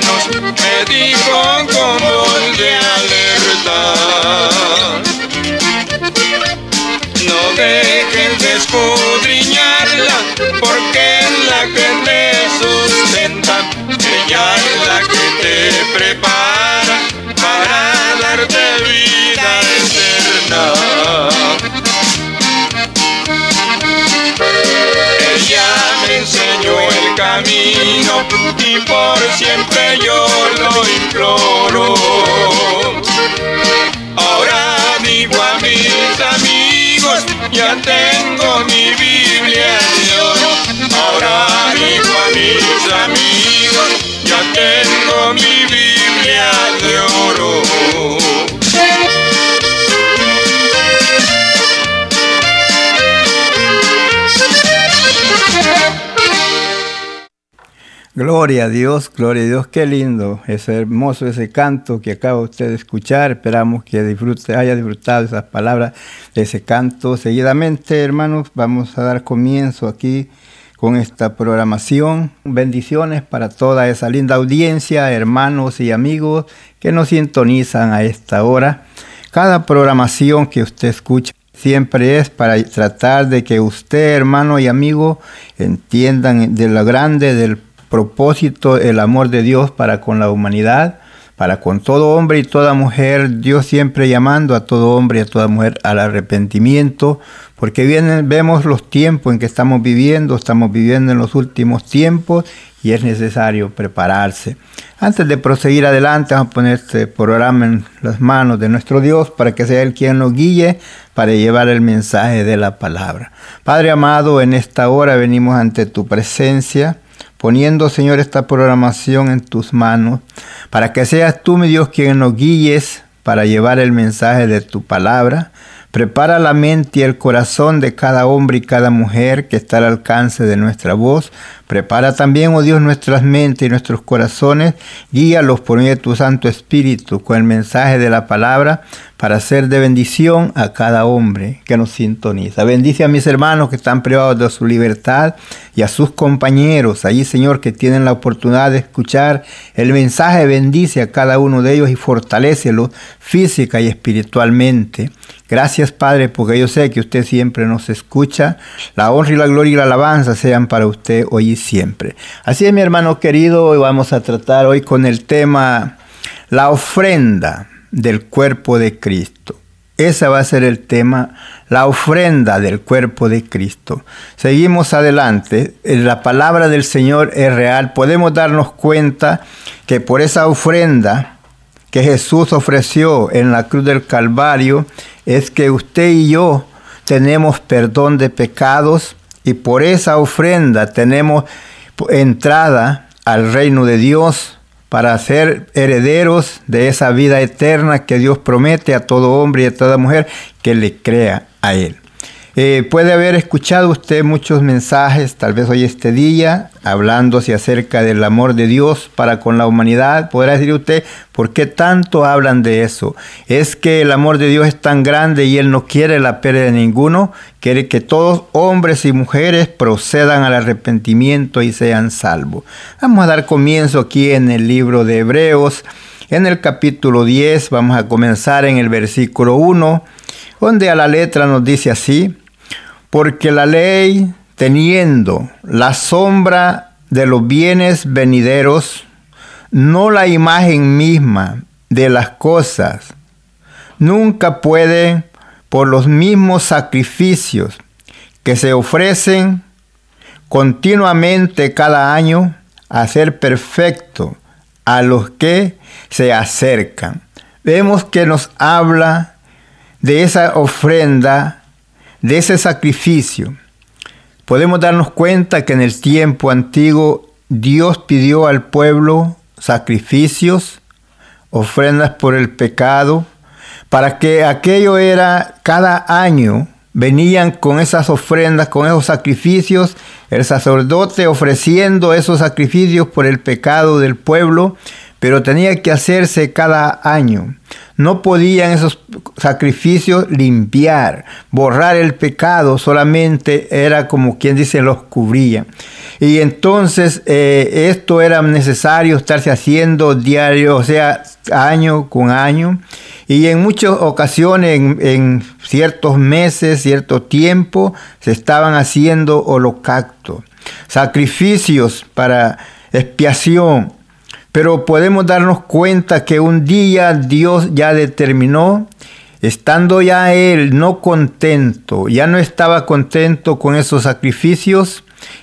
me dijo con voz de alerta. No dejes de escudriñarla, porque es la que te sustenta, ella es la que te prepara para darte vida enseñó el camino y por siempre yo lo imploro. Ahora digo a mis amigos, ya tengo mi Biblia de oro. Ahora digo a mis amigos, ya tengo mi Biblia Gloria a Dios, gloria a Dios, qué lindo, es hermoso ese canto que acaba usted de escuchar. Esperamos que disfrute, haya disfrutado esas palabras de ese canto. Seguidamente, hermanos, vamos a dar comienzo aquí con esta programación. Bendiciones para toda esa linda audiencia, hermanos y amigos que nos sintonizan a esta hora. Cada programación que usted escucha siempre es para tratar de que usted, hermano y amigo, entiendan de lo grande del propósito, el amor de Dios para con la humanidad, para con todo hombre y toda mujer, Dios siempre llamando a todo hombre y a toda mujer al arrepentimiento, porque vienen, vemos los tiempos en que estamos viviendo, estamos viviendo en los últimos tiempos y es necesario prepararse. Antes de proseguir adelante, vamos a poner este programa en las manos de nuestro Dios para que sea Él quien nos guíe para llevar el mensaje de la palabra. Padre amado, en esta hora venimos ante tu presencia poniendo, Señor, esta programación en tus manos, para que seas tú, mi Dios, quien nos guíes para llevar el mensaje de tu palabra. Prepara la mente y el corazón de cada hombre y cada mujer que está al alcance de nuestra voz. Prepara también, oh Dios, nuestras mentes y nuestros corazones. Guíalos por medio de tu Santo Espíritu con el mensaje de la palabra para ser de bendición a cada hombre que nos sintoniza. Bendice a mis hermanos que están privados de su libertad y a sus compañeros allí, Señor, que tienen la oportunidad de escuchar el mensaje. Bendice a cada uno de ellos y fortalécelos física y espiritualmente. Gracias, Padre, porque yo sé que usted siempre nos escucha. La honra y la gloria y la alabanza sean para usted hoy y siempre. Así es, mi hermano querido, hoy vamos a tratar hoy con el tema la ofrenda del cuerpo de Cristo. Ese va a ser el tema, la ofrenda del cuerpo de Cristo. Seguimos adelante. La palabra del Señor es real. Podemos darnos cuenta que por esa ofrenda que Jesús ofreció en la cruz del Calvario, es que usted y yo tenemos perdón de pecados y por esa ofrenda tenemos entrada al reino de Dios para ser herederos de esa vida eterna que Dios promete a todo hombre y a toda mujer que le crea a Él. Eh, puede haber escuchado usted muchos mensajes, tal vez hoy este día, hablándose acerca del amor de Dios para con la humanidad. Podrá decir usted, ¿por qué tanto hablan de eso? Es que el amor de Dios es tan grande y Él no quiere la pérdida de ninguno, quiere que todos, hombres y mujeres, procedan al arrepentimiento y sean salvos. Vamos a dar comienzo aquí en el libro de Hebreos, en el capítulo 10, vamos a comenzar en el versículo 1, donde a la letra nos dice así, porque la ley, teniendo la sombra de los bienes venideros, no la imagen misma de las cosas, nunca puede, por los mismos sacrificios que se ofrecen continuamente cada año, hacer perfecto a los que se acercan. Vemos que nos habla de esa ofrenda de ese sacrificio, podemos darnos cuenta que en el tiempo antiguo Dios pidió al pueblo sacrificios, ofrendas por el pecado, para que aquello era cada año, venían con esas ofrendas, con esos sacrificios, el sacerdote ofreciendo esos sacrificios por el pecado del pueblo, pero tenía que hacerse cada año. No podían esos sacrificios limpiar, borrar el pecado, solamente era como quien dice los cubría. Y entonces eh, esto era necesario estarse haciendo diario, o sea, año con año. Y en muchas ocasiones, en, en ciertos meses, cierto tiempo, se estaban haciendo holocaustos, sacrificios para expiación pero podemos darnos cuenta que un día Dios ya determinó, estando ya Él no contento, ya no estaba contento con esos sacrificios,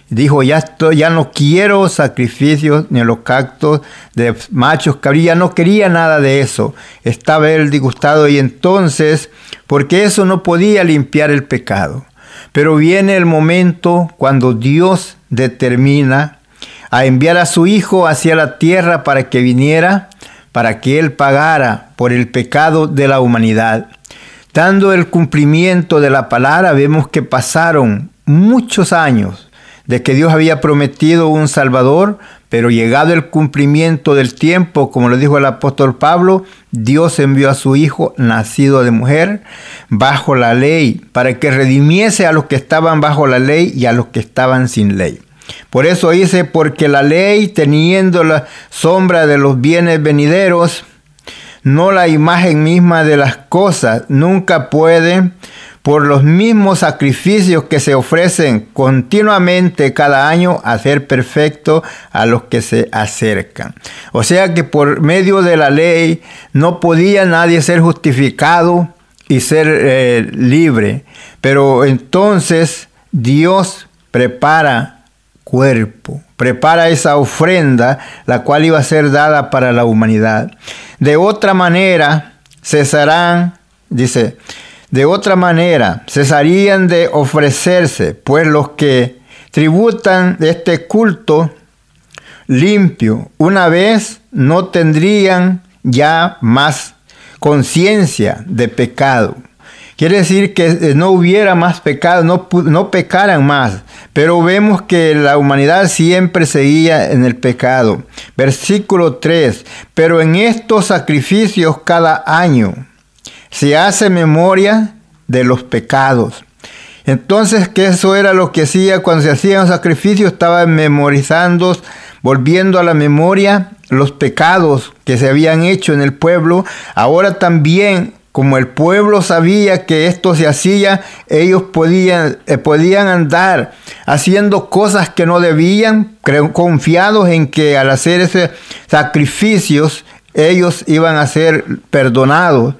dijo, ya, no quiero sacrificios ni holocaustos de machos cabríos, ya no quería nada de eso, estaba Él disgustado y entonces, porque eso no podía limpiar el pecado. Pero viene el momento cuando Dios determina a enviar a su Hijo hacia la tierra para que viniera, para que Él pagara por el pecado de la humanidad. Dando el cumplimiento de la palabra, vemos que pasaron muchos años de que Dios había prometido un Salvador, pero llegado el cumplimiento del tiempo, como lo dijo el apóstol Pablo, Dios envió a su Hijo, nacido de mujer, bajo la ley, para que redimiese a los que estaban bajo la ley y a los que estaban sin ley. Por eso dice, porque la ley, teniendo la sombra de los bienes venideros, no la imagen misma de las cosas, nunca puede, por los mismos sacrificios que se ofrecen continuamente cada año, hacer perfecto a los que se acercan. O sea que por medio de la ley no podía nadie ser justificado y ser eh, libre. Pero entonces Dios prepara cuerpo. Prepara esa ofrenda, la cual iba a ser dada para la humanidad. De otra manera, cesarán, dice, de otra manera, cesarían de ofrecerse, pues los que tributan este culto limpio, una vez no tendrían ya más conciencia de pecado. Quiere decir que eh, no hubiera más pecado, no, pecaran más. Pero vemos que la humanidad siempre seguía en el pecado. Versículo 3. Pero en estos sacrificios cada año se hace memoria de los pecados. Entonces, que eso era lo que hacía cuando se hacían sacrificios, estaba memorizando, volviendo a la memoria los pecados que se habían hecho en el pueblo. Ahora también como el pueblo sabía que esto se hacía, ellos podían, eh, podían andar haciendo cosas que no debían, confiados en que al hacer esos sacrificios ellos iban a ser perdonados.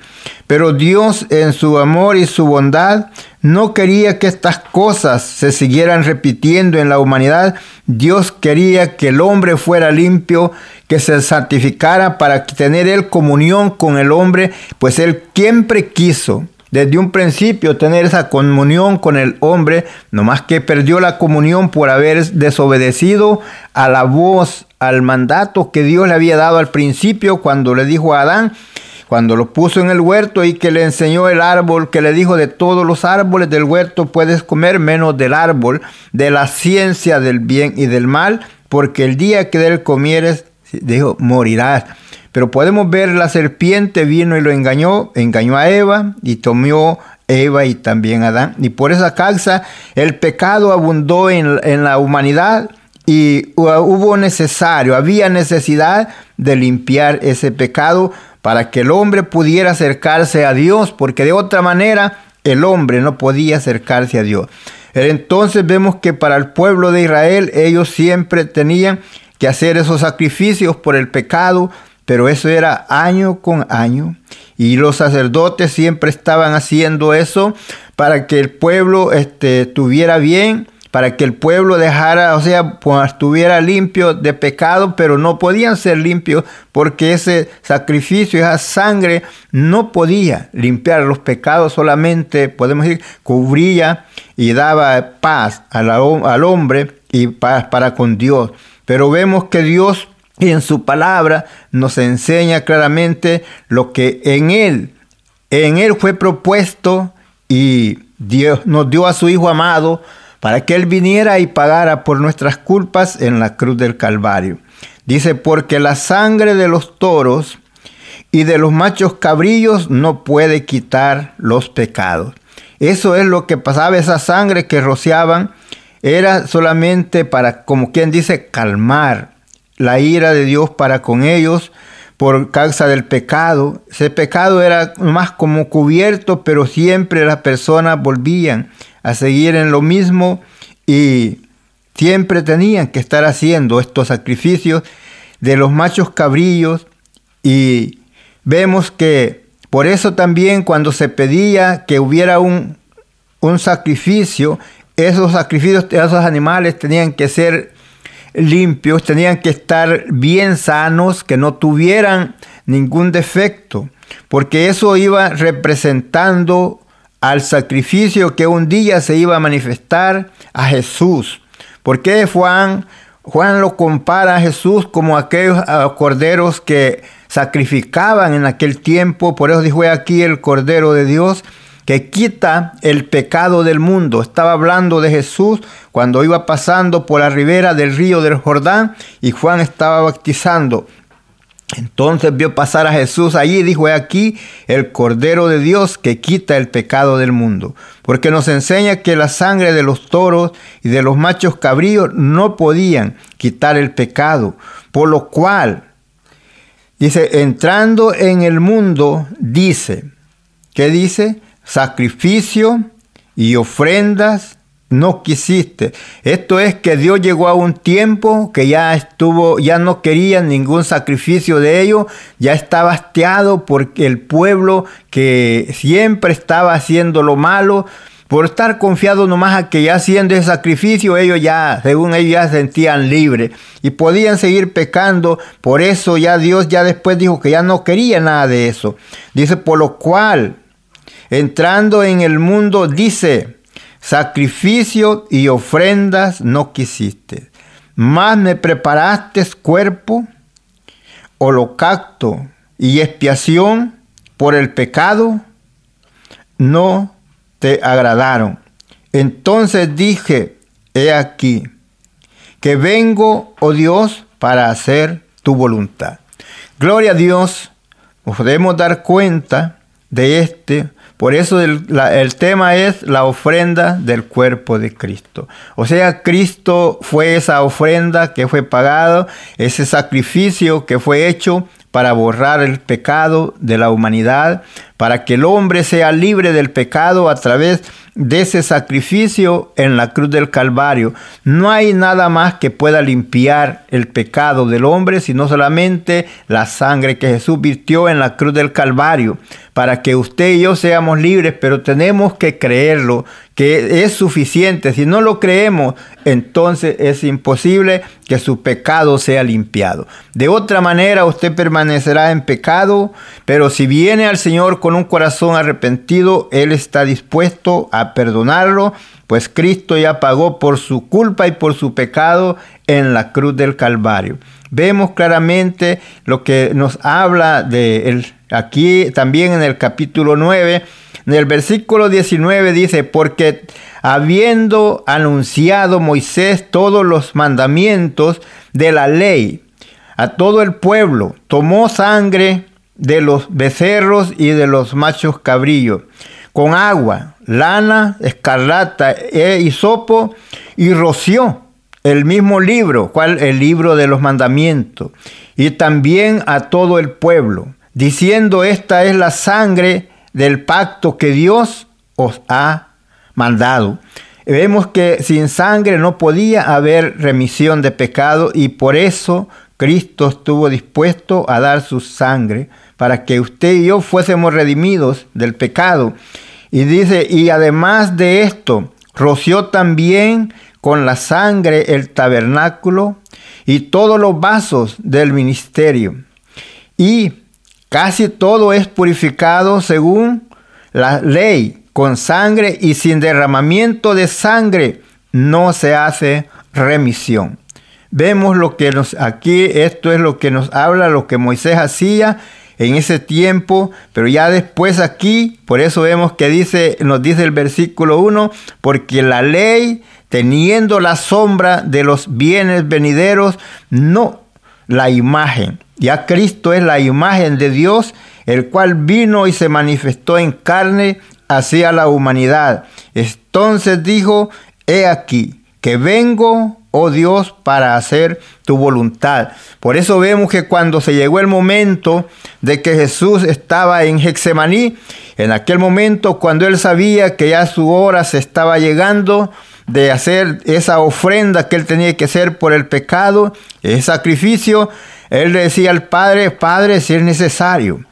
Pero Dios en su amor y su bondad no quería que estas cosas se siguieran repitiendo en la humanidad. Dios quería que el hombre fuera limpio, que se santificara para tener él comunión con el hombre, pues él siempre quiso desde un principio tener esa comunión con el hombre, nomás que perdió la comunión por haber desobedecido a la voz, al mandato que Dios le había dado al principio cuando le dijo a Adán, cuando lo puso en el huerto y que le enseñó el árbol, que le dijo de todos los árboles del huerto puedes comer menos del árbol de la ciencia del bien y del mal, porque el día que de él comieres, dijo, morirás. Pero podemos ver la serpiente vino y lo engañó, engañó a Eva y tomó Eva y también Adán. Y por esa causa el pecado abundó en, en la humanidad y hubo necesario, había necesidad de limpiar ese pecado para que el hombre pudiera acercarse a Dios, porque de otra manera el hombre no podía acercarse a Dios. Entonces vemos que para el pueblo de Israel ellos siempre tenían que hacer esos sacrificios por el pecado, pero eso era año con año. Y los sacerdotes siempre estaban haciendo eso para que el pueblo este, estuviera bien para que el pueblo dejara, o sea, pues, estuviera limpio de pecado, pero no podían ser limpios porque ese sacrificio, esa sangre no podía limpiar los pecados, solamente, podemos decir, cubría y daba paz al, al hombre y paz para con Dios. Pero vemos que Dios en su palabra nos enseña claramente lo que en Él, en Él fue propuesto y Dios nos dio a su Hijo amado para que Él viniera y pagara por nuestras culpas en la cruz del Calvario. Dice, porque la sangre de los toros y de los machos cabrillos no puede quitar los pecados. Eso es lo que pasaba, esa sangre que rociaban era solamente para, como quien dice, calmar la ira de Dios para con ellos por causa del pecado. Ese pecado era más como cubierto, pero siempre las personas volvían a seguir en lo mismo y siempre tenían que estar haciendo estos sacrificios de los machos cabrillos y vemos que por eso también cuando se pedía que hubiera un, un sacrificio, esos sacrificios de esos animales tenían que ser limpios, tenían que estar bien sanos, que no tuvieran ningún defecto, porque eso iba representando al sacrificio que un día se iba a manifestar a Jesús. Porque Juan, Juan lo compara a Jesús como aquellos corderos que sacrificaban en aquel tiempo. Por eso dijo aquí el Cordero de Dios que quita el pecado del mundo. Estaba hablando de Jesús cuando iba pasando por la ribera del río del Jordán y Juan estaba bautizando. Entonces vio pasar a Jesús allí y dijo, he aquí el Cordero de Dios que quita el pecado del mundo. Porque nos enseña que la sangre de los toros y de los machos cabríos no podían quitar el pecado. Por lo cual, dice, entrando en el mundo, dice, ¿qué dice? Sacrificio y ofrendas no quisiste. Esto es que Dios llegó a un tiempo que ya estuvo, ya no quería ningún sacrificio de ellos, ya estaba hastiado porque el pueblo que siempre estaba haciendo lo malo, por estar confiado nomás a que ya haciendo ese sacrificio, ellos ya, según ellos ya se sentían libres y podían seguir pecando. Por eso ya Dios ya después dijo que ya no quería nada de eso. Dice, por lo cual, entrando en el mundo, dice, sacrificio y ofrendas no quisiste, más me preparaste cuerpo, holocausto y expiación por el pecado, no te agradaron. Entonces dije, he aquí, que vengo, oh Dios, para hacer tu voluntad. Gloria a Dios, podemos dar cuenta de este por eso el, tema es la ofrenda del cuerpo de Cristo. O sea, Cristo fue esa ofrenda que fue pagado, ese sacrificio que fue hecho para borrar el pecado de la humanidad, para que el hombre sea libre del pecado a través de ese sacrificio en la cruz del Calvario. No hay nada más que pueda limpiar el pecado del hombre, sino solamente la sangre que Jesús virtió en la cruz del Calvario, para que usted y yo seamos libres, pero tenemos que creerlo, que es suficiente. Si no lo creemos, entonces es imposible que su pecado sea limpiado. De otra manera, usted permanecerá en pecado, pero si viene al Señor con un corazón arrepentido, Él está dispuesto a perdonarlo, pues Cristo ya pagó por su culpa y por su pecado en la cruz del Calvario. Vemos claramente lo que nos habla de Aquí también en el capítulo 9, en el versículo 19 dice, porque habiendo anunciado Moisés todos los mandamientos de la ley a todo el pueblo, tomó sangre de los becerros y de los machos cabrillos, con agua, lana, escarlata e hisopo, y roció el mismo libro, cual el libro de los mandamientos, y también a todo el pueblo, diciendo, esta es la sangre del pacto que Dios os ha mandado. Vemos que sin sangre no podía haber remisión de pecado y por eso Cristo estuvo dispuesto a dar su sangre para que usted y yo fuésemos redimidos del pecado. Y dice, y además de esto, roció también con la sangre el tabernáculo y todos los vasos del ministerio. Y casi todo es purificado según la ley, con sangre y sin derramamiento de sangre no se hace remisión. Vemos lo que nos aquí, esto es lo que nos habla, lo que Moisés hacía en ese tiempo, pero ya después aquí, por eso vemos que dice, nos dice el versículo 1, porque la ley, teniendo la sombra de los bienes venideros, no la imagen. Ya Cristo es la imagen de Dios, el cual vino y se manifestó en carne hacia la humanidad. Entonces dijo, he aquí, que vengo oh Dios, para hacer tu voluntad. Por eso vemos que cuando se llegó el momento de que Jesús estaba en Hexemaní, en aquel momento cuando él sabía que ya su hora se estaba llegando de hacer esa ofrenda que él tenía que hacer por el pecado, ese sacrificio, él decía al Padre, Padre, si es necesario,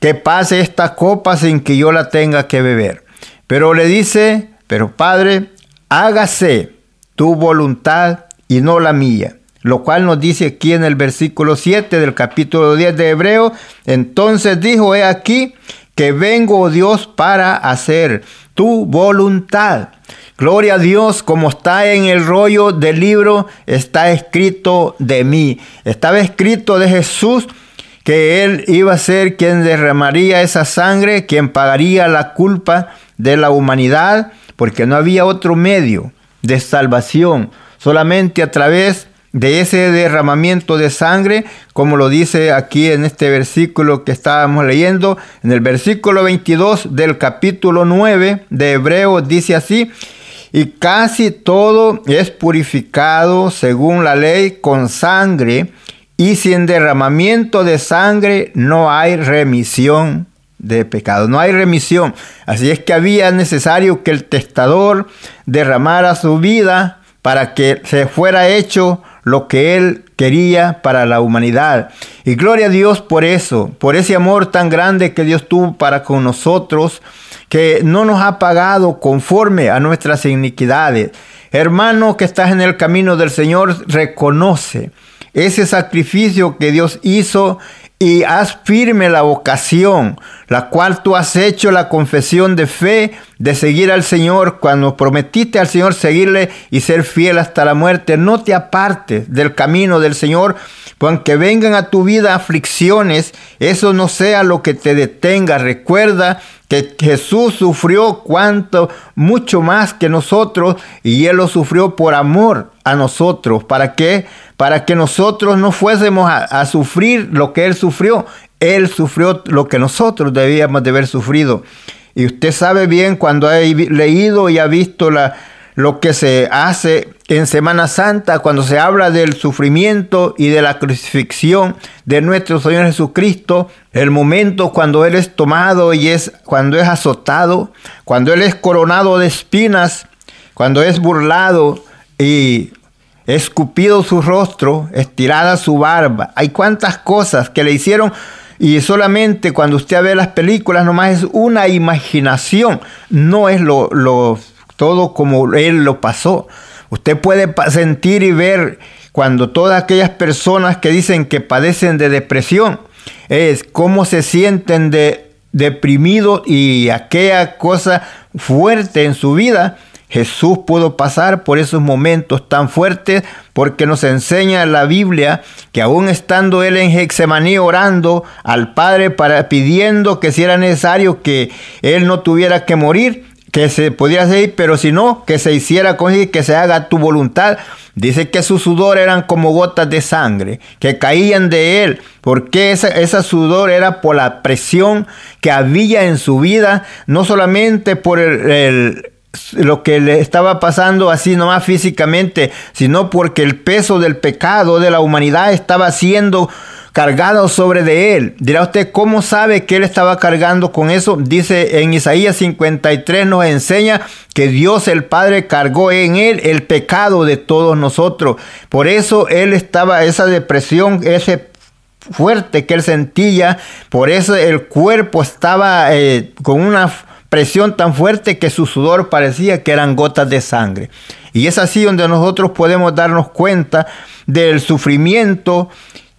que pase esta copa sin que yo la tenga que beber. Pero le dice, pero Padre, hágase tu voluntad y no la mía. Lo cual nos dice aquí en el versículo 7 del capítulo 10 de Hebreo. Entonces dijo, he aquí que vengo, oh Dios, para hacer tu voluntad. Gloria a Dios, como está en el rollo del libro, está escrito de mí. Estaba escrito de Jesús que Él iba a ser quien derramaría esa sangre, quien pagaría la culpa de la humanidad, porque no había otro medio de salvación, solamente a través de ese derramamiento de sangre, como lo dice aquí en este versículo que estábamos leyendo, en el versículo 22 del capítulo 9 de Hebreos dice así, y casi todo es purificado según la ley con sangre, y sin derramamiento de sangre no hay remisión de pecado. No hay remisión. Así es que había necesario que el testador derramara su vida para que se fuera hecho lo que él quería para la humanidad. Y gloria a Dios por eso, por ese amor tan grande que Dios tuvo para con nosotros, que no nos ha pagado conforme a nuestras iniquidades. Hermano que estás en el camino del Señor, reconoce ese sacrificio que Dios hizo y haz firme la vocación, la cual tú has hecho la confesión de fe de seguir al Señor, cuando prometiste al Señor seguirle y ser fiel hasta la muerte, no te apartes del camino del Señor, pues aunque vengan a tu vida aflicciones, eso no sea lo que te detenga. Recuerda que Jesús sufrió cuanto, mucho más que nosotros, y Él lo sufrió por amor a nosotros. ¿Para qué? Para que nosotros no fuésemos a, sufrir lo que Él sufrió. Él sufrió lo que nosotros debíamos de haber sufrido. Y usted sabe bien cuando ha leído y ha visto lo que se hace en Semana Santa cuando se habla del sufrimiento y de la crucifixión de nuestro Señor Jesucristo, el momento cuando Él es tomado y es cuando es azotado, cuando Él es coronado de espinas, cuando es burlado y escupido su rostro, estirada su barba. Hay cuantas cosas que le hicieron y solamente cuando usted ve las películas nomás es una imaginación, no es lo, lo todo como él lo pasó. Usted puede sentir y ver cuando todas aquellas personas que dicen que padecen de depresión, es cómo se sienten de deprimidos y aquella cosa fuerte en su vida, Jesús pudo pasar por esos momentos tan fuertes porque nos enseña la Biblia que aún estando él en Hexemaní orando al Padre para pidiendo que si era necesario que él no tuviera que morir, que se podía seguir, pero si no, que se hiciera con él, que se haga tu voluntad. Dice que su sudor eran como gotas de sangre que caían de él, porque esa, esa sudor era por la presión que había en su vida, no solamente por el lo que le estaba pasando así nomás físicamente, sino porque el peso del pecado de la humanidad estaba siendo cargado sobre de él. Dirá usted, ¿cómo sabe que él estaba cargando con eso? Dice en Isaías 53 nos enseña que Dios el Padre cargó en él el pecado de todos nosotros. Por eso él estaba, esa depresión, ese fuerte que él sentía, por eso el cuerpo estaba eh, con una presión tan fuerte que su sudor parecía que eran gotas de sangre. Y es así donde nosotros podemos darnos cuenta del sufrimiento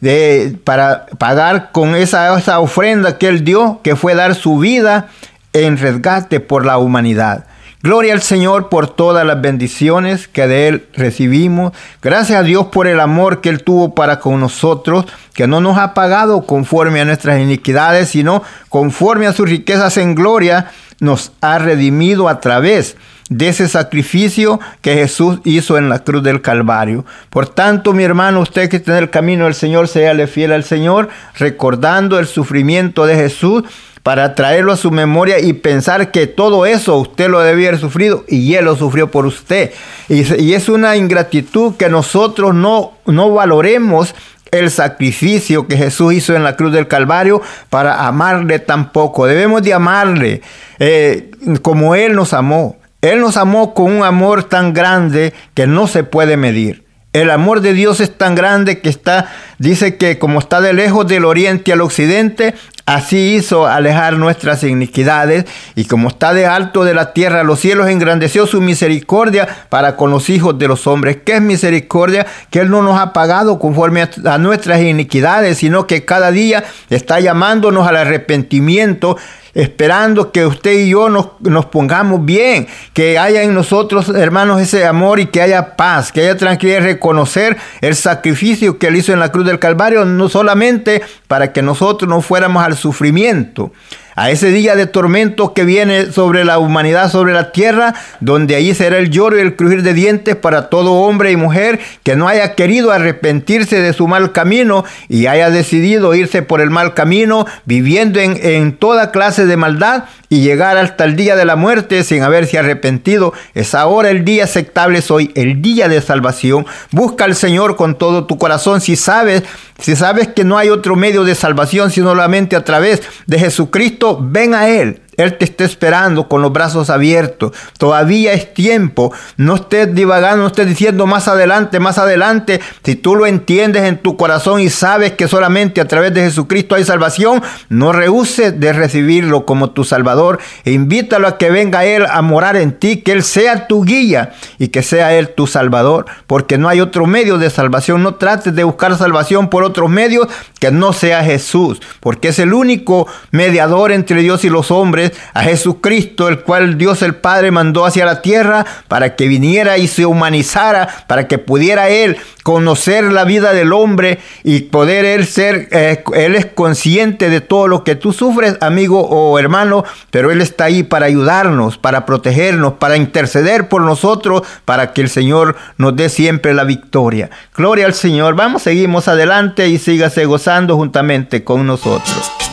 de, para pagar con esa, esa ofrenda que él dio, que fue dar su vida en resgate por la humanidad. Gloria al Señor por todas las bendiciones que de Él recibimos. Gracias a Dios por el amor que Él tuvo para con nosotros, que no nos ha pagado conforme a nuestras iniquidades, sino conforme a sus riquezas en gloria nos ha redimido a través de ese sacrificio que Jesús hizo en la cruz del Calvario. Por tanto, mi hermano, usted que está en el camino del Señor, séale fiel al Señor, recordando el sufrimiento de Jesús para traerlo a su memoria y pensar que todo eso usted lo debía haber sufrido y Él lo sufrió por usted. Y, es una ingratitud que nosotros no, no valoremos el sacrificio que Jesús hizo en la cruz del Calvario para amarle tampoco. Debemos de amarle eh, como Él nos amó. Él nos amó con un amor tan grande que no se puede medir. El amor de Dios es tan grande que está, dice que como está de lejos del oriente al occidente, así hizo alejar nuestras iniquidades, y como está de alto de la tierra los cielos, engrandeció su misericordia para con los hijos de los hombres. ¿Qué es misericordia? Que Él no nos ha pagado conforme a nuestras iniquidades, sino que cada día está llamándonos al arrepentimiento esperando que usted y yo nos, nos, pongamos bien, que haya en nosotros, hermanos, ese amor y que haya paz, que haya tranquilidad, reconocer el sacrificio que él hizo en la cruz del Calvario, no solamente para que nosotros no fuéramos al sufrimiento, a ese día de tormento que viene sobre la humanidad, sobre la tierra, donde allí será el lloro y el crujir de dientes para todo hombre y mujer que no haya querido arrepentirse de su mal camino y haya decidido irse por el mal camino, viviendo en, en toda clase de maldad y llegar hasta el día de la muerte sin haberse arrepentido. Es ahora el día aceptable, hoy, el día de salvación. Busca al Señor con todo tu corazón si sabes, si sabes que no hay otro medio de salvación sino solamente a través de Jesucristo, ven a Él. Él te está esperando con los brazos abiertos. Todavía es tiempo. No estés divagando, no estés diciendo más adelante, más adelante. Si tú lo entiendes en tu corazón y sabes que solamente a través de Jesucristo hay salvación, no rehuses de recibirlo como tu Salvador. E invítalo a que venga Él a morar en ti, que Él sea tu guía y que sea Él tu Salvador. Porque no hay otro medio de salvación. No trates de buscar salvación por otros medios que no sea Jesús. Porque es el único mediador entre Dios y los hombres a Jesucristo, el cual Dios el Padre mandó hacia la tierra para que viniera y se humanizara, para que pudiera Él conocer la vida del hombre y poder Él ser, eh, Él es consciente de todo lo que tú sufres, amigo o hermano, pero Él está ahí para ayudarnos, para protegernos, para interceder por nosotros, para que el Señor nos dé siempre la victoria. Gloria al Señor. Vamos, seguimos adelante y sígase gozando juntamente con nosotros.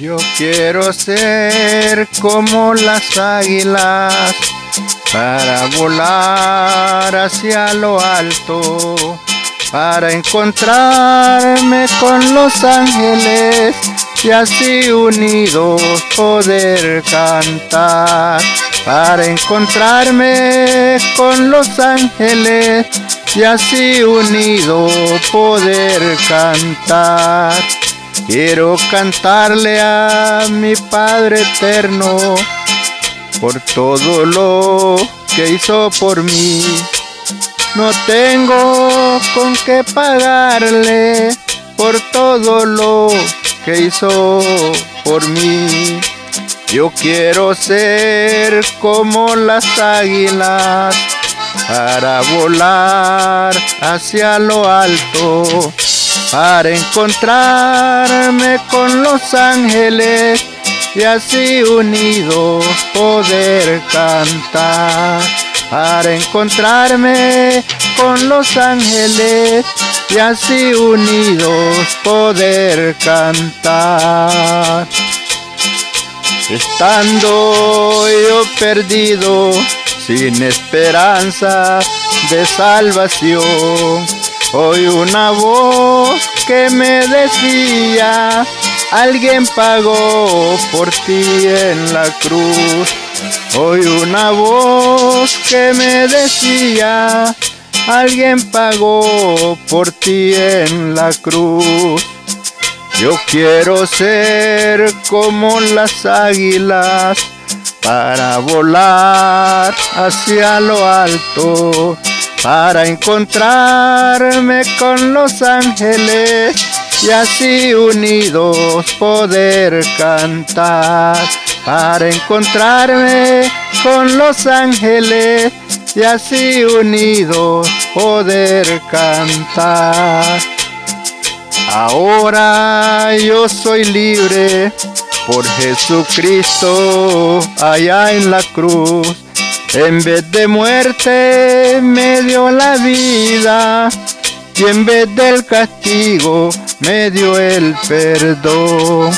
Yo quiero ser como las águilas para volar hacia lo alto, para encontrarme con los ángeles y así unidos poder cantar, para encontrarme con los ángeles y así unidos poder cantar. Quiero cantarle a mi Padre eterno por todo lo que hizo por mí. No tengo con qué pagarle por todo lo que hizo por mí. Yo quiero ser como las águilas para volar hacia lo alto, para encontrarme con los ángeles y así unidos poder cantar, para encontrarme con los ángeles y así unidos poder cantar. Estando yo perdido, sin esperanza de salvación, oí una voz que me decía, alguien pagó por ti en la cruz. Oí una voz que me decía, alguien pagó por ti en la cruz. Yo quiero ser como las águilas para volar hacia lo alto, para encontrarme con los ángeles y así unidos poder cantar, para encontrarme con los ángeles y así unidos poder cantar. Ahora yo soy libre por Jesucristo allá en la cruz. En vez de muerte me dio la vida y en vez del castigo me dio el perdón.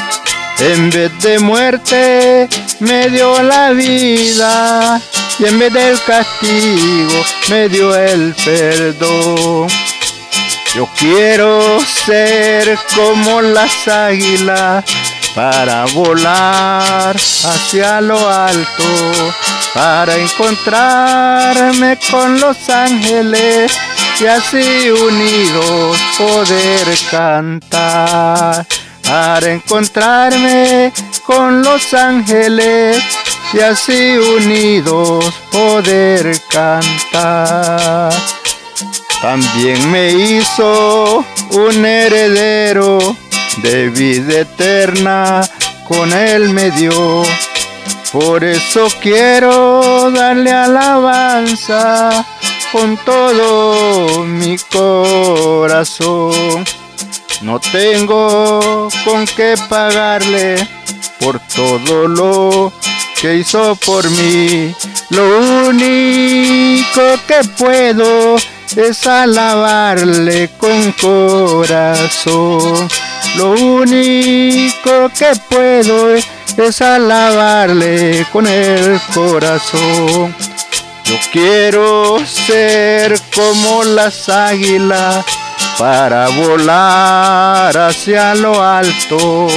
En vez de muerte me dio la vida y en vez del castigo me dio el perdón. Yo quiero ser como las águilas para volar hacia lo alto, para encontrarme con los ángeles y así unidos poder cantar, para encontrarme con los ángeles y así unidos poder cantar. También me hizo un heredero de vida eterna, con él me dio. Por eso quiero darle alabanza con todo mi corazón. No tengo con qué pagarle por todo lo que hizo por mí. Lo único que puedo es alabarle con corazón. Lo único que puedo es alabarle con el corazón. Yo quiero ser como las águilas para volar hacia lo alto,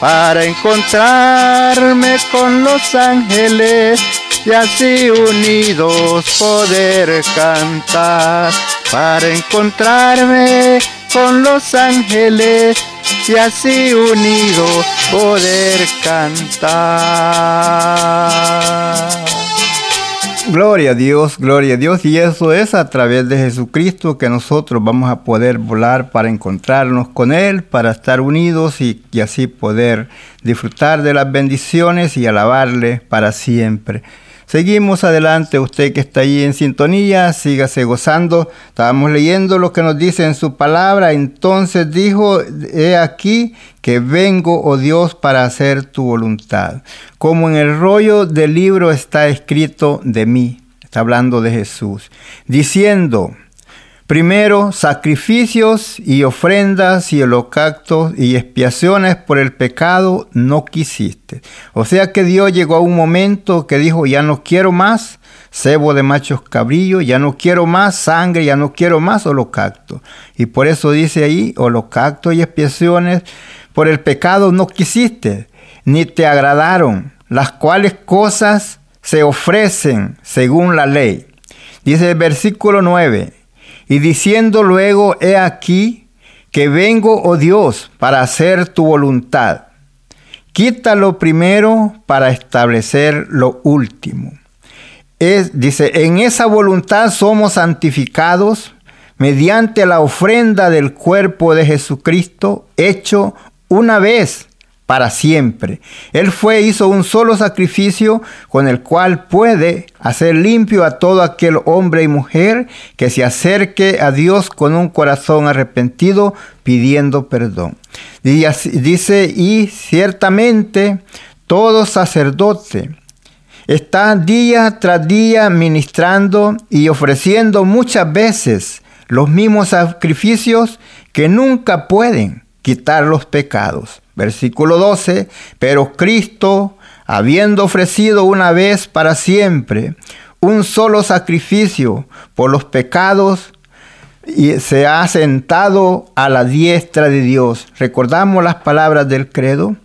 para encontrarme con los ángeles y así unidos poder cantar para encontrarme con los ángeles y así unidos poder cantar. Gloria a Dios, gloria a Dios. Y eso es a través de Jesucristo que nosotros vamos a poder volar para encontrarnos con Él, para estar unidos y, y así poder disfrutar de las bendiciones y alabarle para siempre. Seguimos adelante, usted que está ahí en sintonía, sígase gozando. Estábamos leyendo lo que nos dice en su palabra. Entonces dijo, he aquí que vengo, oh Dios, para hacer tu voluntad. Como en el rollo del libro está escrito de mí, está hablando de Jesús, diciendo, Primero, sacrificios y ofrendas y holocaustos y expiaciones por el pecado no quisiste. O sea que Dios llegó a un momento que dijo, ya no quiero más cebo de machos cabrillos, ya no quiero más sangre, ya no quiero más holocausto. Y por eso dice ahí, holocausto y expiaciones por el pecado no quisiste, ni te agradaron, las cuales cosas se ofrecen según la ley. Dice el versículo 9, y diciendo luego, he aquí que vengo, oh Dios, para hacer tu voluntad. Quítalo primero para establecer lo último. Es, dice, en esa voluntad somos santificados mediante la ofrenda del cuerpo de Jesucristo, hecho una vez para siempre. Él fue, hizo un solo sacrificio con el cual puede hacer limpio a todo aquel hombre y mujer que se acerque a Dios con un corazón arrepentido pidiendo perdón. Dice, y ciertamente todo sacerdote está día tras día ministrando y ofreciendo muchas veces los mismos sacrificios que nunca pueden quitar los pecados. Versículo 12, pero Cristo, habiendo ofrecido una vez para siempre un solo sacrificio por los pecados, y se ha sentado a la diestra de Dios. Recordamos las palabras del credo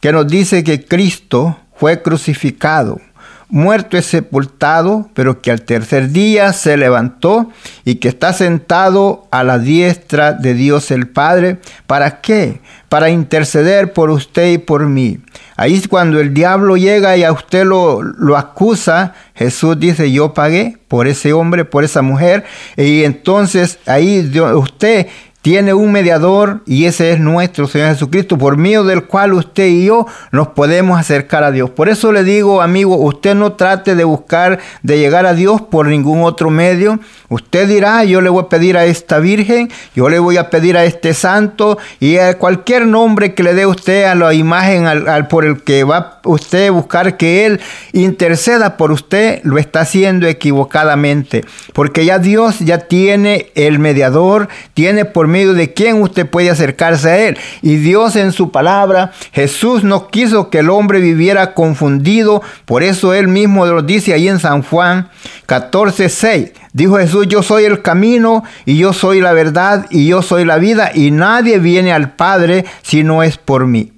que nos dice que Cristo fue crucificado muerto y sepultado, pero que al tercer día se levantó y que está sentado a la diestra de Dios el Padre. ¿Para qué? Para interceder por usted y por mí. Ahí es cuando el diablo llega y a usted lo, lo acusa, Jesús dice, yo pagué por ese hombre, por esa mujer. Y entonces ahí usted tiene un mediador y ese es nuestro Señor Jesucristo, por medio del cual usted y yo nos podemos acercar a Dios. Por eso le digo, amigo, usted no trate de buscar, de llegar a Dios por ningún otro medio. Usted dirá, yo le voy a pedir a esta Virgen, yo le voy a pedir a este santo y a cualquier nombre que le dé usted a la imagen al, por el que va usted a buscar que Él interceda por usted, lo está haciendo equivocadamente. Porque ya Dios ya tiene el mediador, tiene por medio de quién usted puede acercarse a Él. Y Dios en su palabra, Jesús no quiso que el hombre viviera confundido, por eso Él mismo lo dice ahí en San Juan 14, 6. Dijo Jesús, yo soy el camino y yo soy la verdad y yo soy la vida y nadie viene al Padre si no es por mí.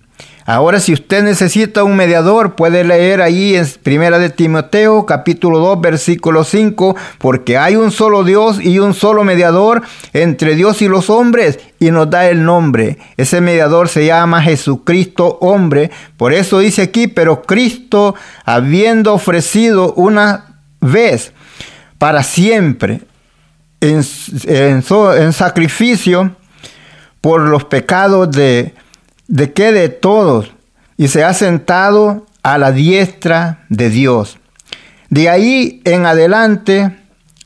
Ahora, si usted necesita un mediador, puede leer ahí en Primera de Timoteo, capítulo 2, versículo 5, porque hay un solo Dios y un solo mediador entre Dios y los hombres, y nos da el nombre. Ese mediador se llama Jesucristo hombre. Por eso dice aquí, pero Cristo, habiendo ofrecido una vez para siempre en, sacrificio por los pecados de de que de todos, y se ha sentado a la diestra de Dios. De ahí en adelante,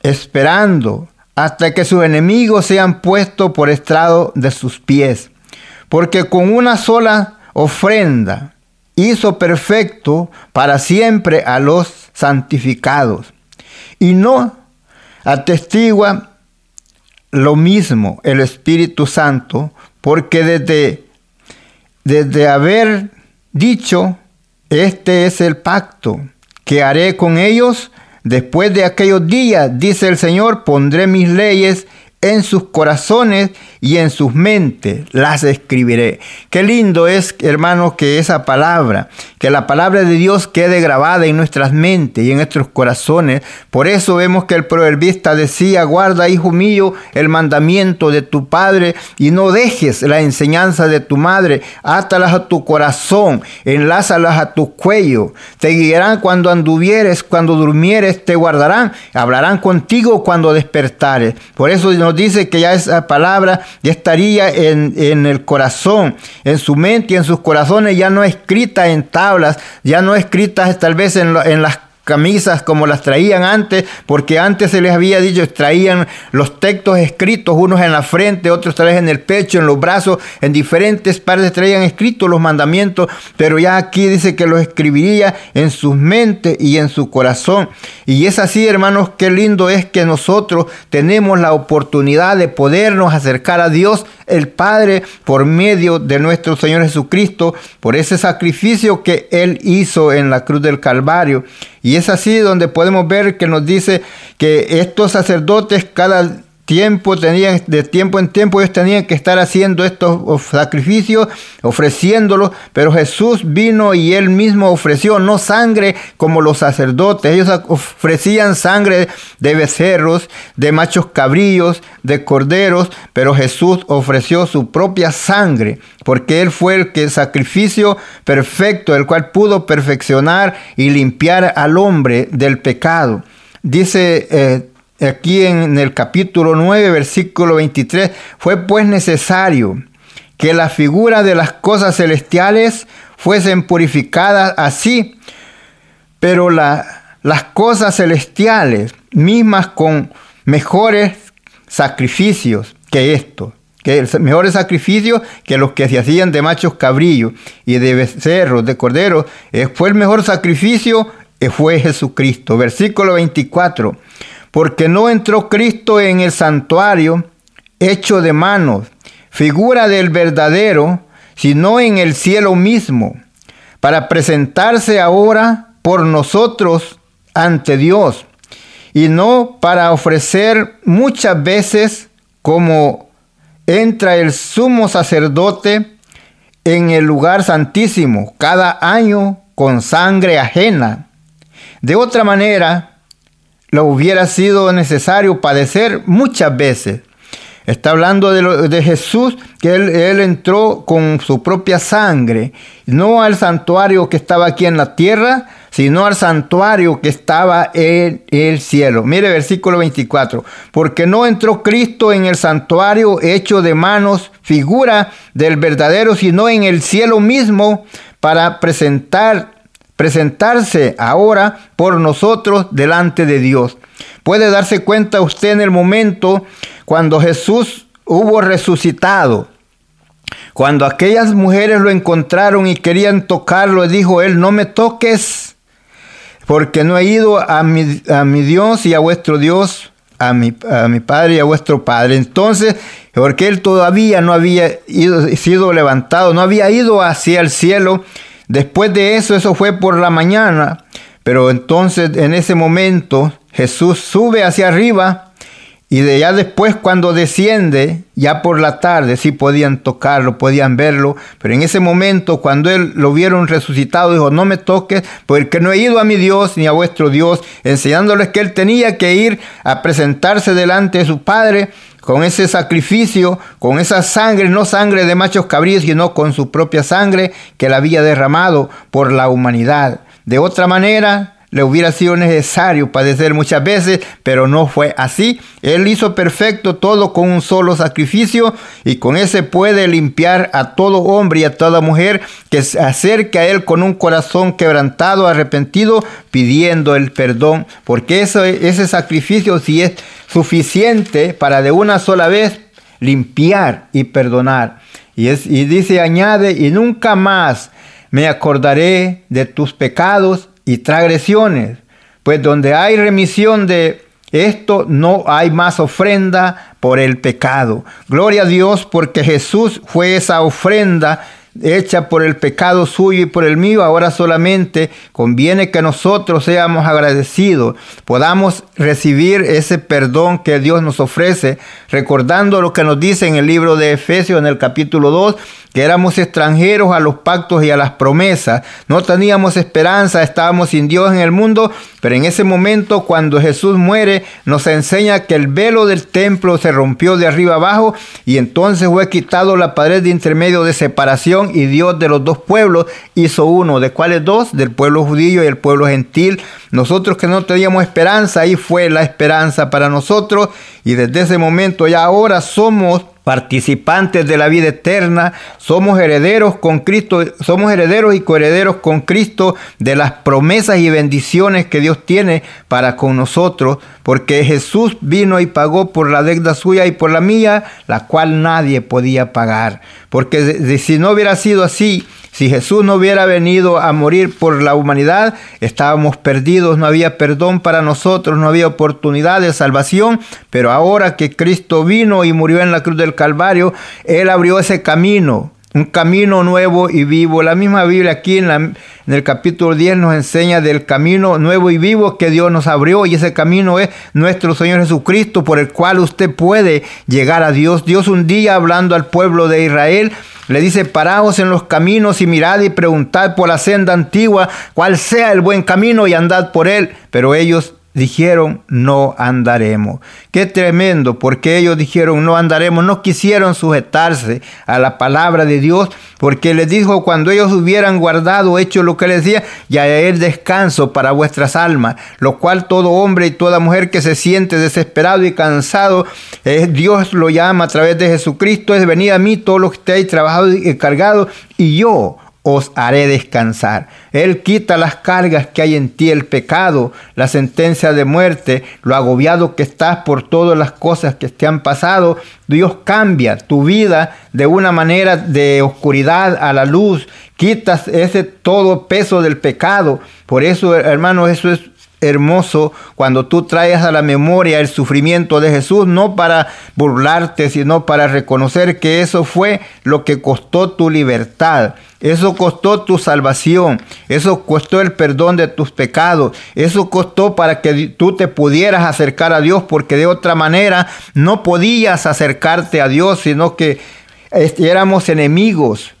esperando hasta que sus enemigos sean puestos por estrado de sus pies. Porque con una sola ofrenda hizo perfecto para siempre a los santificados. Y no atestigua lo mismo el Espíritu Santo, porque desde desde haber dicho, este es el pacto que haré con ellos después de aquellos días, dice el Señor, pondré mis leyes en sus corazones y en sus mentes las escribiré. Qué lindo es, hermanos, que esa palabra, que la palabra de Dios quede grabada en nuestras mentes y en nuestros corazones. Por eso vemos que el proverbista decía, guarda, hijo mío, el mandamiento de tu padre y no dejes la enseñanza de tu madre. Átalas a tu corazón, enlázalas a tu cuello. Te guiarán cuando anduvieres, cuando durmieres, te guardarán. Hablarán contigo cuando despertares. Por eso nos dice que ya esa palabra ya estaría en, en el corazón, en su mente y en sus corazones, ya no escrita en tablas, ya no escritas tal vez en, en las camisas como las traían antes, porque antes se les había dicho, traían los textos escritos, unos en la frente, otros tal vez en el pecho, en los brazos, en diferentes partes traían escritos los mandamientos, pero ya aquí dice que los escribiría en sus mentes y en su corazón. Y es así, hermanos, qué lindo es que nosotros tenemos la oportunidad de podernos acercar a Dios el Padre por medio de nuestro Señor Jesucristo, por ese sacrificio que Él hizo en la cruz del Calvario. Y es así donde podemos ver que nos dice que estos sacerdotes cada tiempo tenían, de tiempo en tiempo ellos tenían que estar haciendo estos sacrificios, ofreciéndolos, pero Jesús vino y él mismo ofreció no sangre como los sacerdotes, ellos ofrecían sangre de becerros, de machos cabrillos, de corderos, pero Jesús ofreció su propia sangre, porque él fue el que sacrificio perfecto, el cual pudo perfeccionar y limpiar al hombre del pecado. Dice eh, aquí en el capítulo 9, versículo 23, fue pues necesario que la figura de las cosas celestiales fuesen purificadas así, pero las cosas celestiales mismas con mejores sacrificios que esto, que mejores sacrificios que los que se hacían de machos cabrillos y de becerros, de corderos, fue el mejor sacrificio, eh, fue Jesucristo. Versículo 24, porque no entró Cristo en el santuario hecho de manos, figura del verdadero, sino en el cielo mismo, para presentarse ahora por nosotros ante Dios, y no para ofrecer muchas veces como entra el sumo sacerdote en el lugar santísimo cada año con sangre ajena. De otra manera, lo hubiera sido necesario padecer muchas veces Está hablando de, Jesús, que él, entró con su propia sangre, no al santuario que estaba aquí en la tierra, sino al santuario que estaba en el cielo. Mire versículo 24, porque no entró Cristo en el santuario hecho de manos, figura del verdadero, sino en el cielo mismo para presentar, presentarse ahora por nosotros delante de Dios. Puede darse cuenta usted en el momento cuando Jesús hubo resucitado, cuando aquellas mujeres lo encontraron y querían tocarlo, dijo él, no me toques, porque no he ido a mi, a mi Dios y a vuestro Dios, a mi, a mi, Padre y a vuestro Padre. Entonces, porque él todavía no había ido, sido levantado, no había ido hacia el cielo. Después de eso, eso fue por la mañana. Pero entonces, en ese momento, Jesús sube hacia arriba y de ya después cuando desciende, ya por la tarde sí podían tocarlo, podían verlo, pero en ese momento cuando él lo vieron resucitado, dijo, no me toques, porque no he ido a mi Dios ni a vuestro Dios, enseñándoles que él tenía que ir a presentarse delante de su Padre con ese sacrificio, con esa sangre, no sangre de machos cabríos, sino con su propia sangre que él había derramado por la humanidad. De otra manera, le hubiera sido necesario padecer muchas veces, pero no fue así. Él hizo perfecto todo con un solo sacrificio y con ese puede limpiar a todo hombre y a toda mujer que se acerque a Él con un corazón quebrantado, arrepentido, pidiendo el perdón, porque ese, ese sacrificio sí es suficiente para de una sola vez limpiar y perdonar. Y, es, y dice, añade, y nunca más me acordaré de tus pecados y transgresiones, pues donde hay remisión de esto no hay más ofrenda por el pecado. Gloria a Dios porque Jesús fue esa ofrenda hecha por el pecado suyo y por el mío, ahora solamente conviene que nosotros seamos agradecidos, podamos recibir ese perdón que Dios nos ofrece, recordando lo que nos dice en el libro de Efesios en el capítulo 2, que éramos extranjeros a los pactos y a las promesas, no teníamos esperanza, estábamos sin Dios en el mundo, pero en ese momento cuando Jesús muere nos enseña que el velo del templo se rompió de arriba abajo y entonces fue quitado la pared de intermedio de separación y Dios de los dos pueblos hizo uno, ¿de cuáles dos? Del pueblo judío y el pueblo gentil. Nosotros que no teníamos esperanza, ahí fue la esperanza para nosotros y desde ese momento ya ahora somos participantes de la vida eterna, somos herederos con Cristo, somos herederos y coherederos con Cristo de las promesas y bendiciones que Dios tiene para con nosotros, porque Jesús vino y pagó por la deuda suya y por la mía, la cual nadie podía pagar. Porque si no hubiera sido así, si Jesús no hubiera venido a morir por la humanidad, estábamos perdidos, no había perdón para nosotros, no había oportunidad de salvación, pero ahora que Cristo vino y murió en la cruz del Calvario, Él abrió ese camino, un camino nuevo y vivo. La misma Biblia aquí en, el capítulo 10 nos enseña del camino nuevo y vivo que Dios nos abrió y ese camino es nuestro Señor Jesucristo por el cual usted puede llegar a Dios. Dios un día hablando al pueblo de Israel le dice, paraos en los caminos y mirad y preguntad por la senda antigua cuál sea el buen camino y andad por él. Pero ellos dijeron no andaremos. Qué tremendo, porque ellos dijeron no andaremos, no quisieron sujetarse a la palabra de Dios, porque les dijo cuando ellos hubieran guardado, hecho lo que les decía, ya el descanso para vuestras almas, lo cual todo hombre y toda mujer que se siente desesperado y cansado, eh, Dios lo llama a través de Jesucristo, es venir a mí todos los que estéis trabajados y cargados, y yo os haré descansar. Él quita las cargas que hay en ti, el pecado, la sentencia de muerte, lo agobiado que estás por todas las cosas que te han pasado. Dios cambia tu vida de una manera de oscuridad a la luz. Quitas ese todo peso del pecado. Por eso, hermano, eso es hermoso cuando tú traes a la memoria el sufrimiento de Jesús, no para burlarte, sino para reconocer que eso fue lo que costó tu libertad. Eso costó tu salvación. Eso costó el perdón de tus pecados. Eso costó para que tú te pudieras acercar a Dios, porque de otra manera no podías acercarte a Dios, sino que éramos enemigos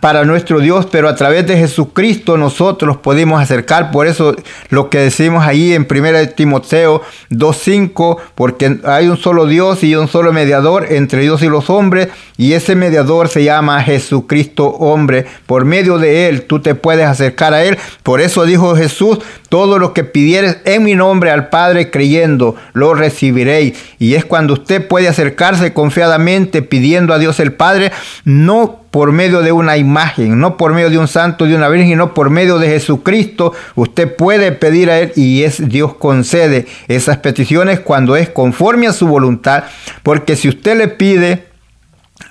para nuestro Dios, pero a través de Jesucristo nosotros podemos acercar. Por eso lo que decimos ahí en 1 Timoteo 2.5, porque hay un solo Dios y un solo mediador entre Dios y los hombres, y ese mediador se llama Jesucristo hombre. Por medio de él tú te puedes acercar a él. Por eso dijo Jesús, todo lo que pidieres en mi nombre al Padre creyendo, lo recibiréis. Y es cuando usted puede acercarse confiadamente pidiendo a Dios el Padre, no por medio de una imagen, no por medio de un santo, de una virgen, no por medio de Jesucristo. Usted puede pedir a Él y es Dios concede esas peticiones cuando es conforme a su voluntad, porque si usted le pide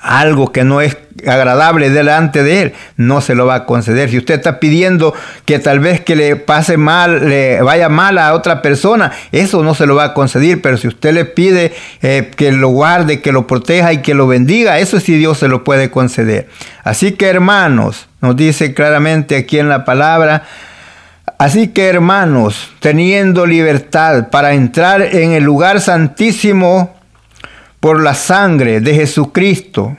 algo que no es agradable delante de él, no se lo va a conceder. Si usted está pidiendo que tal vez que le pase mal, le vaya mal a otra persona, eso no se lo va a conceder. Pero si usted le pide eh, que lo guarde, que lo proteja y que lo bendiga, eso sí Dios se lo puede conceder. Así que hermanos, nos dice claramente aquí en la palabra, Así que hermanos, teniendo libertad para entrar en el lugar santísimo por la sangre de Jesucristo,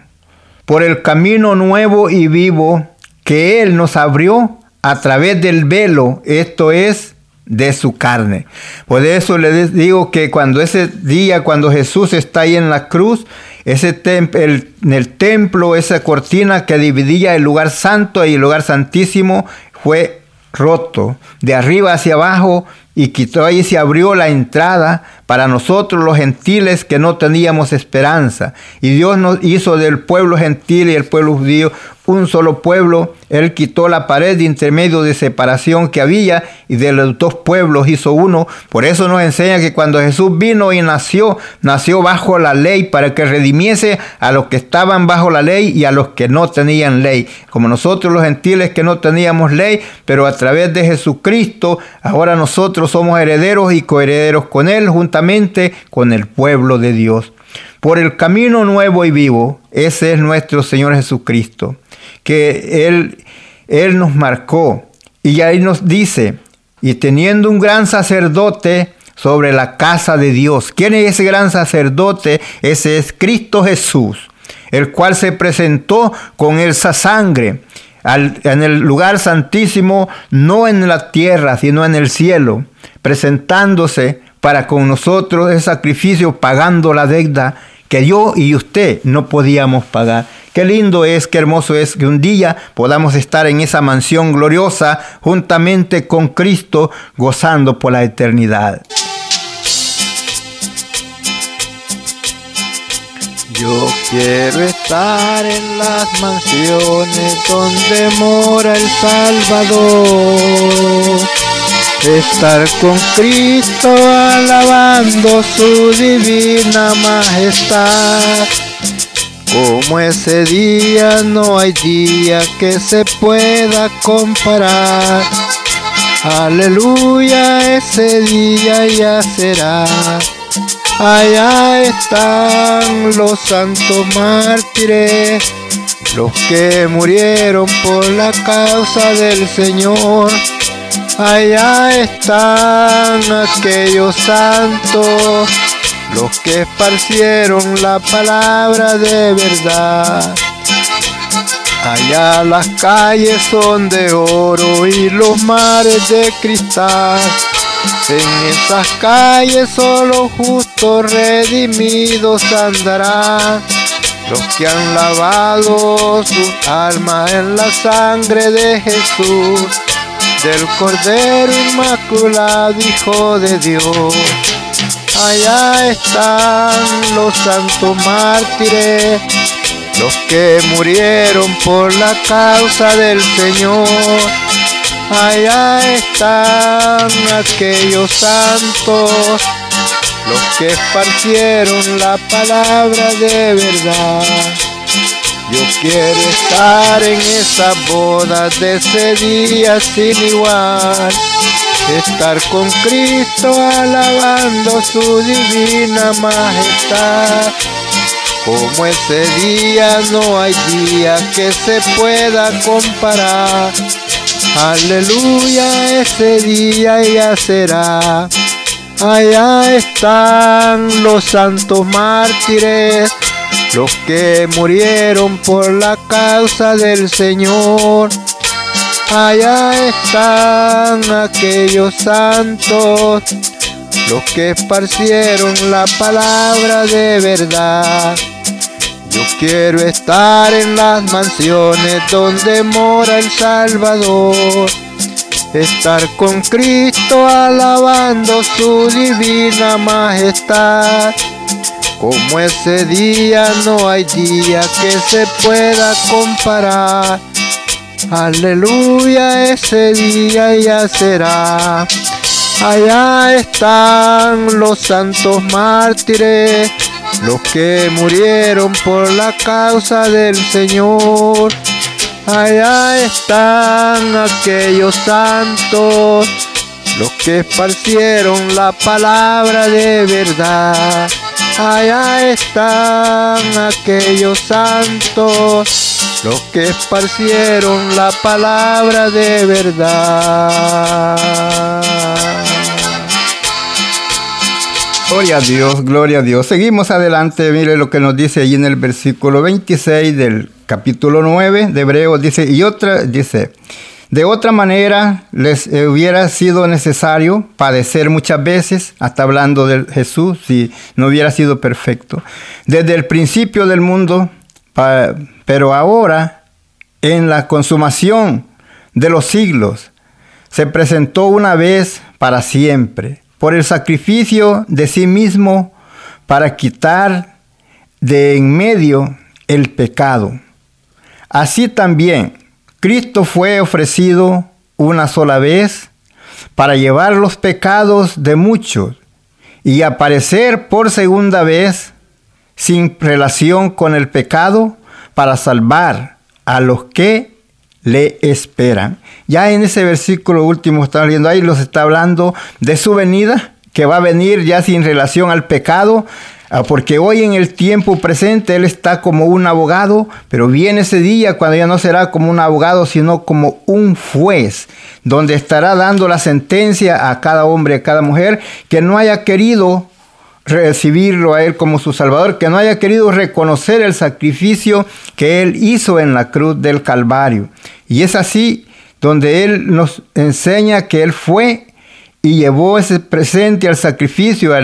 por el camino nuevo y vivo que Él nos abrió a través del velo, esto es, de su carne. Por eso les digo que cuando ese día, cuando Jesús está ahí en la cruz, ese el, en el templo, esa cortina que dividía el lugar santo y el lugar santísimo, fue roto. De arriba hacia abajo y quitó ahí se abrió la entrada para nosotros los gentiles que no teníamos esperanza. Y Dios nos hizo del pueblo gentil y el pueblo judío un solo pueblo. Él quitó la pared de intermedio de separación que había y de los dos pueblos hizo uno. Por eso nos enseña que cuando Jesús vino y nació, nació bajo la ley para que redimiese a los que estaban bajo la ley y a los que no tenían ley. Como nosotros los gentiles que no teníamos ley, pero a través de Jesucristo, ahora nosotros somos herederos y coherederos con Él, juntamente con el pueblo de Dios. Por el camino nuevo y vivo, ese es nuestro Señor Jesucristo que Él, Él nos marcó. Y ahí nos dice, y teniendo un gran sacerdote sobre la casa de Dios. ¿Quién es ese gran sacerdote? Ese es Cristo Jesús, el cual se presentó con esa sangre en el lugar santísimo, no en la tierra, sino en el cielo, presentándose para con nosotros el sacrificio, pagando la deuda que yo y usted no podíamos pagar. Qué lindo es, qué hermoso es que un día podamos estar en esa mansión gloriosa juntamente con Cristo gozando por la eternidad. Yo quiero estar en las mansiones donde mora el Salvador. Estar con Cristo alabando su divina majestad como ese día no hay día que se pueda comparar. Aleluya, ese día ya será. Allá están los santos mártires, los que murieron por la causa del Señor. Allá están aquellos santos los que esparcieron la palabra de verdad. Allá las calles son de oro y los mares de cristal. En esas calles solo justos redimidos andarán los que han lavado sus almas en la sangre de Jesús, del Cordero Inmaculado, Hijo de Dios. Allá están los santos mártires, los que murieron por la causa del Señor. Allá están aquellos santos los que esparcieron la palabra de verdad. Yo quiero estar en esa boda de ese día sin igual. Estar con Cristo alabando su divina majestad. Como ese día no hay día que se pueda comparar. Aleluya, ese día ya será Allá están los santos mártires, los que murieron por la causa del Señor. Allá están aquellos santos, los que esparcieron la palabra de verdad. Yo quiero estar en las mansiones donde mora el Salvador estar con Cristo alabando su divina majestad. Como ese día no hay día que se pueda comparar. Aleluya, ese día ya será. Allá están los santos mártires, los que murieron por la causa del Señor. Allá están aquellos santos, los que esparcieron la palabra de verdad. Allá están aquellos santos, los que esparcieron la palabra de verdad. Gloria a Dios, gloria a Dios. Seguimos adelante, mire lo que nos dice allí en el versículo 26 del capítulo 9 de Hebreos. Dice, y otra, dice, de otra manera les hubiera sido necesario padecer muchas veces, hasta hablando de Jesús, si no hubiera sido perfecto, desde el principio del mundo, pero ahora, en la consumación de los siglos, se presentó una vez para siempre por el sacrificio de sí mismo para quitar de en medio el pecado. Así también Cristo fue ofrecido una sola vez para llevar los pecados de muchos y aparecer por segunda vez sin relación con el pecado para salvar a los que le esperan. Ya en ese versículo último estamos leyendo ahí, los está hablando de su venida, que va a venir ya sin relación al pecado, porque hoy en el tiempo presente Él está como un abogado, pero viene ese día cuando ya no será como un abogado, sino como un juez, donde estará dando la sentencia a cada hombre, a cada mujer que no haya querido recibirlo a Él como su Salvador, que no haya querido reconocer el sacrificio que Él hizo en la cruz del Calvario. Y es así donde Él nos enseña que Él fue y llevó ese presente al sacrificio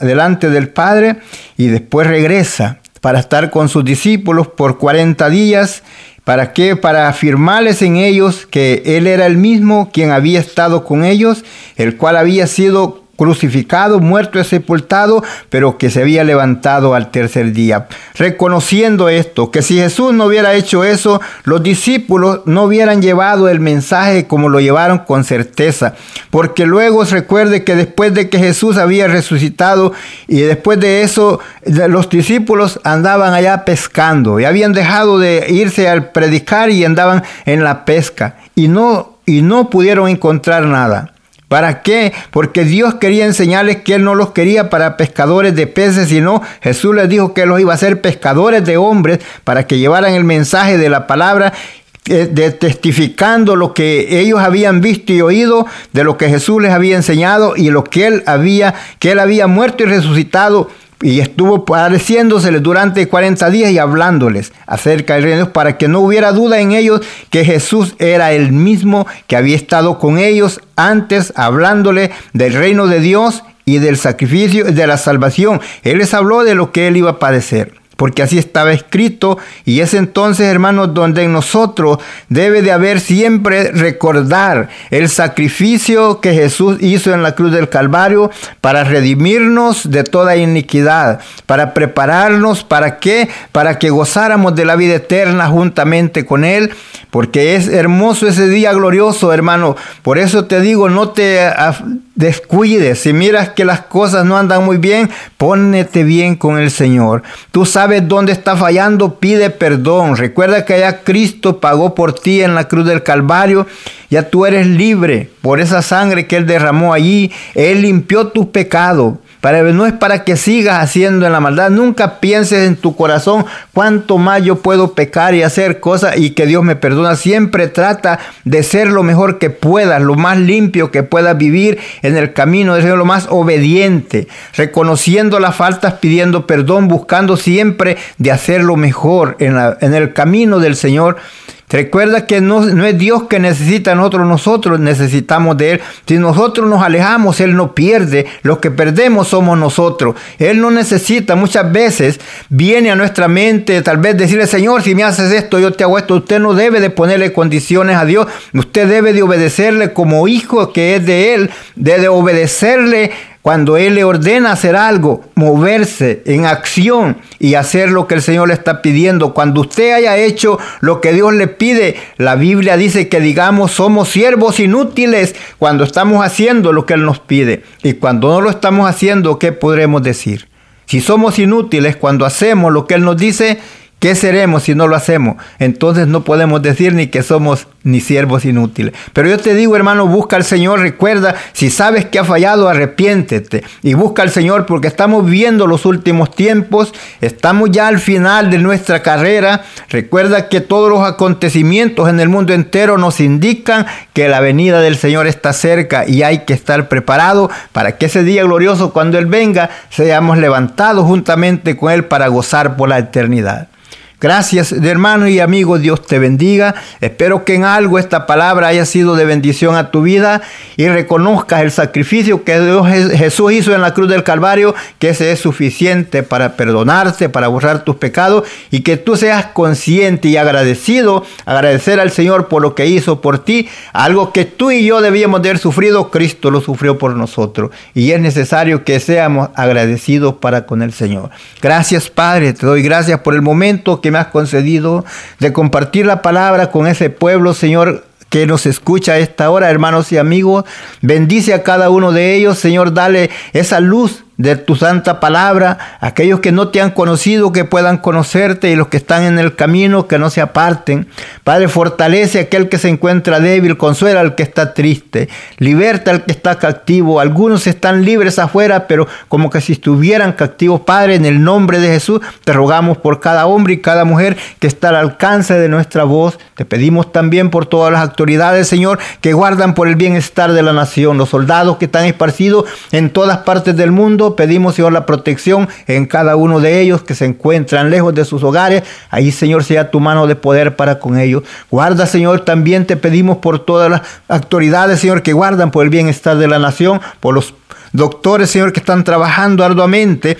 delante del Padre y después regresa para estar con sus discípulos por 40 días. ¿Para qué? Para afirmarles en ellos que Él era el mismo quien había estado con ellos, el cual había sido crucificado, muerto y sepultado, pero que se había levantado al tercer día. Reconociendo esto, que si Jesús no hubiera hecho eso, los discípulos no hubieran llevado el mensaje como lo llevaron con certeza. Porque luego recuerde que después de que Jesús había resucitado y después de eso, los discípulos andaban allá pescando y habían dejado de irse al predicar y andaban en la pesca y no, y no pudieron encontrar nada. ¿Para qué? Porque Dios quería enseñarles que Él no los quería para pescadores de peces, sino Jesús les dijo que los iba a hacer pescadores de hombres para que llevaran el mensaje de la palabra eh, de testificando lo que ellos habían visto y oído de lo que Jesús les había enseñado y lo que él había que él había muerto y resucitado y estuvo pareciéndosele durante 40 días y hablándoles acerca del reino para que no hubiera duda en ellos que Jesús era el mismo que había estado con ellos antes hablándole del reino de Dios y del sacrificio de la salvación. Él les habló de lo que él iba a padecer porque así estaba escrito y es entonces, hermanos, donde en nosotros debe de haber siempre recordar el sacrificio que Jesús hizo en la cruz del Calvario para redimirnos de toda iniquidad, para prepararnos para qué, para que gozáramos de la vida eterna juntamente con él, porque es hermoso ese día glorioso, hermano. Por eso te digo, no te descuides. Si miras que las cosas no andan muy bien, pónete bien con el Señor. Tú sabes dónde está fallando, pide perdón. Recuerda que ya Cristo pagó por ti en la cruz del Calvario. Ya tú eres libre por esa sangre que Él derramó allí. Él limpió tu pecado no es para que sigas haciendo en la maldad. Nunca pienses en tu corazón cuánto más yo puedo pecar y hacer cosas y que Dios me perdona. Siempre trata de ser lo mejor que puedas, lo más limpio que puedas vivir en el camino de ser lo más obediente, reconociendo las faltas, pidiendo perdón, buscando siempre de hacer lo mejor en el camino del Señor Recuerda que no, no, es Dios que necesita a nosotros, nosotros necesitamos de Él. Si nosotros nos alejamos, Él no pierde. Los que perdemos somos nosotros. Él no necesita. Muchas veces viene a nuestra mente tal vez decirle, Señor, si me haces esto, yo te hago esto. Usted no debe de ponerle condiciones a Dios. Usted debe de obedecerle como hijo que es de Él. Debe de obedecerle cuando Él le ordena hacer algo, moverse en acción y hacer lo que el Señor le está pidiendo. Cuando usted haya hecho lo que Dios le pide, la Biblia dice que digamos somos siervos inútiles cuando estamos haciendo lo que Él nos pide. Y cuando no lo estamos haciendo, ¿qué podremos decir? Si somos inútiles cuando hacemos lo que Él nos dice, ¿Qué seremos si no lo hacemos? Entonces no podemos decir ni que somos ni siervos inútiles. Pero yo te digo, hermano, busca al Señor, recuerda, si sabes que ha fallado, arrepiéntete y busca al Señor porque estamos viendo los últimos tiempos, estamos ya al final de nuestra carrera. Recuerda que todos los acontecimientos en el mundo entero nos indican que la venida del Señor está cerca y hay que estar preparado para que ese día glorioso, cuando Él venga, seamos levantados juntamente con Él para gozar por la eternidad. Gracias, hermano y amigo, Dios te bendiga. Espero que en algo esta palabra haya sido de bendición a tu vida y reconozcas el sacrificio que Dios, Jesús hizo en la cruz del Calvario, que ese es suficiente para perdonarte, para borrar tus pecados y que tú seas consciente y agradecido, agradecer al Señor por lo que hizo por ti, algo que tú y yo debíamos de haber sufrido, Cristo lo sufrió por nosotros y es necesario que seamos agradecidos para con el Señor. Gracias, Padre, te doy gracias por el momento que me has concedido de compartir la palabra con ese pueblo, Señor, que nos escucha a esta hora, hermanos y amigos. Bendice a cada uno de ellos, Señor, dale esa luz de tu santa palabra, aquellos que no te han conocido, que puedan conocerte y los que están en el camino, que no se aparten. Padre, fortalece a aquel que se encuentra débil, consuela al que está triste, liberta al que está cautivo. Algunos están libres afuera, pero como que si estuvieran cautivos. Padre, en el nombre de Jesús, te rogamos por cada hombre y cada mujer que está al alcance de nuestra voz. Te pedimos también por todas las autoridades, Señor, que guardan por el bienestar de la nación, los soldados que están esparcidos en todas partes del mundo pedimos, Señor, la protección en cada uno de ellos que se encuentran lejos de sus hogares. Ahí, Señor, sea tu mano de poder para con ellos. Guarda, Señor, también te pedimos por todas las autoridades, Señor, que guardan por el bienestar de la nación, por los doctores, Señor, que están trabajando arduamente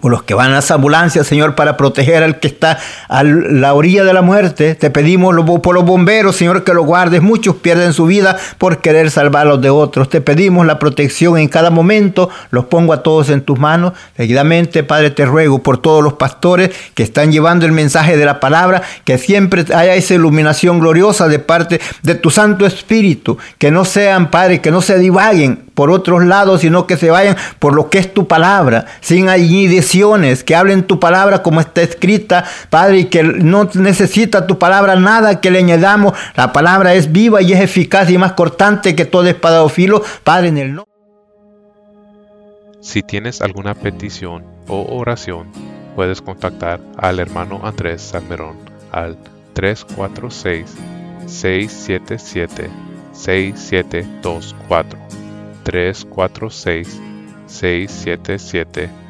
por los que van a las ambulancias, Señor, para proteger al que está a la orilla de la muerte. Te pedimos por los bomberos, Señor, que los guardes. Muchos pierden su vida por querer salvar a los de otros. Te pedimos la protección en cada momento. Los pongo a todos en tus manos. Seguidamente, Padre, te ruego por todos los pastores que están llevando el mensaje de la palabra, que siempre haya esa iluminación gloriosa de parte de tu Santo Espíritu. Que no sean, Padre, que no se divaguen por otros lados, sino que se vayan por lo que es tu palabra, sin añadiciones, que hablen tu palabra como está escrita, Padre, y que no necesita tu palabra nada que le añadamos. La palabra es viva y es eficaz y más cortante que todo espada filo, Padre, en el nombre. Si tienes alguna petición o oración, puedes contactar al hermano Andrés Salmerón al 346 677 6724 346 677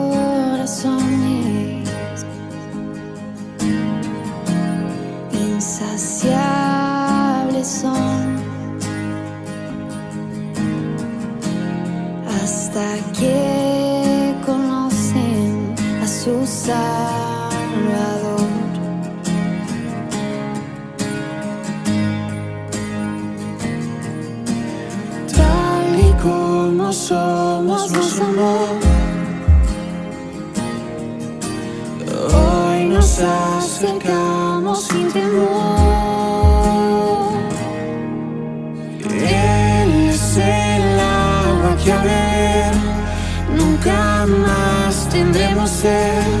Salvador. Tal y como somos, nos amó. Hoy nos acercamos sin temor. Él es el agua que a ver nunca más tendremos sed.